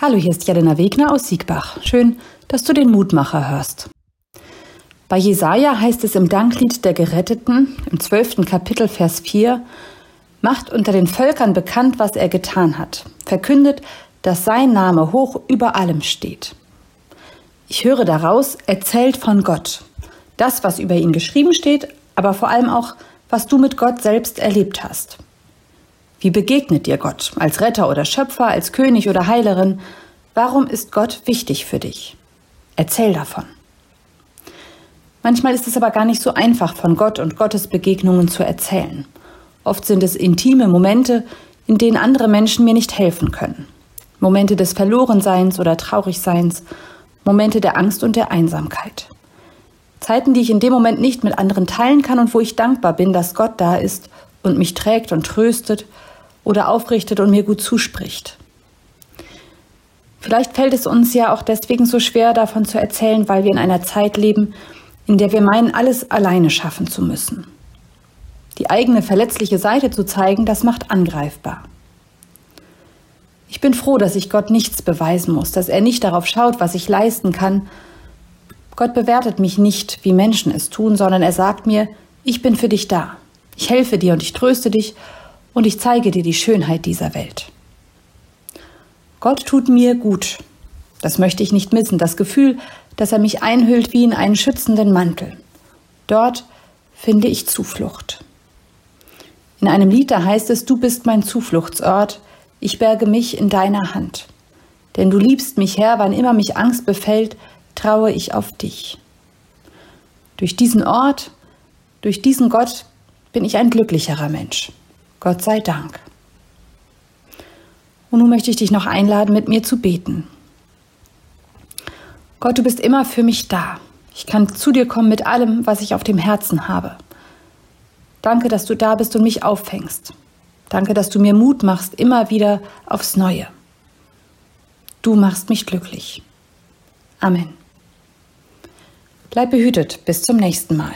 Hallo, hier ist Jelena Wegner aus Siegbach. Schön, dass du den Mutmacher hörst. Bei Jesaja heißt es im Danklied der Geretteten, im zwölften Kapitel, Vers 4, macht unter den Völkern bekannt, was er getan hat, verkündet, dass sein Name hoch über allem steht. Ich höre daraus, erzählt von Gott. Das, was über ihn geschrieben steht, aber vor allem auch, was du mit Gott selbst erlebt hast. Wie begegnet dir Gott? Als Retter oder Schöpfer, als König oder Heilerin? Warum ist Gott wichtig für dich? Erzähl davon. Manchmal ist es aber gar nicht so einfach, von Gott und Gottes Begegnungen zu erzählen. Oft sind es intime Momente, in denen andere Menschen mir nicht helfen können. Momente des Verlorenseins oder Traurigseins, Momente der Angst und der Einsamkeit. Zeiten, die ich in dem Moment nicht mit anderen teilen kann und wo ich dankbar bin, dass Gott da ist und mich trägt und tröstet oder aufrichtet und mir gut zuspricht. Vielleicht fällt es uns ja auch deswegen so schwer, davon zu erzählen, weil wir in einer Zeit leben, in der wir meinen, alles alleine schaffen zu müssen. Die eigene verletzliche Seite zu zeigen, das macht angreifbar. Ich bin froh, dass ich Gott nichts beweisen muss, dass er nicht darauf schaut, was ich leisten kann. Gott bewertet mich nicht, wie Menschen es tun, sondern er sagt mir, ich bin für dich da. Ich helfe dir und ich tröste dich und ich zeige dir die Schönheit dieser Welt. Gott tut mir gut. Das möchte ich nicht missen, das Gefühl, dass er mich einhüllt wie in einen schützenden Mantel. Dort finde ich Zuflucht. In einem Lied da heißt es, du bist mein Zufluchtsort, ich berge mich in deiner Hand. Denn du liebst mich, Herr, wann immer mich Angst befällt, traue ich auf dich. Durch diesen Ort, durch diesen Gott bin ich ein glücklicherer Mensch. Gott sei Dank. Und nun möchte ich dich noch einladen, mit mir zu beten. Gott, du bist immer für mich da. Ich kann zu dir kommen mit allem, was ich auf dem Herzen habe. Danke, dass du da bist und mich auffängst. Danke, dass du mir Mut machst, immer wieder aufs Neue. Du machst mich glücklich. Amen. Bleib behütet. Bis zum nächsten Mal.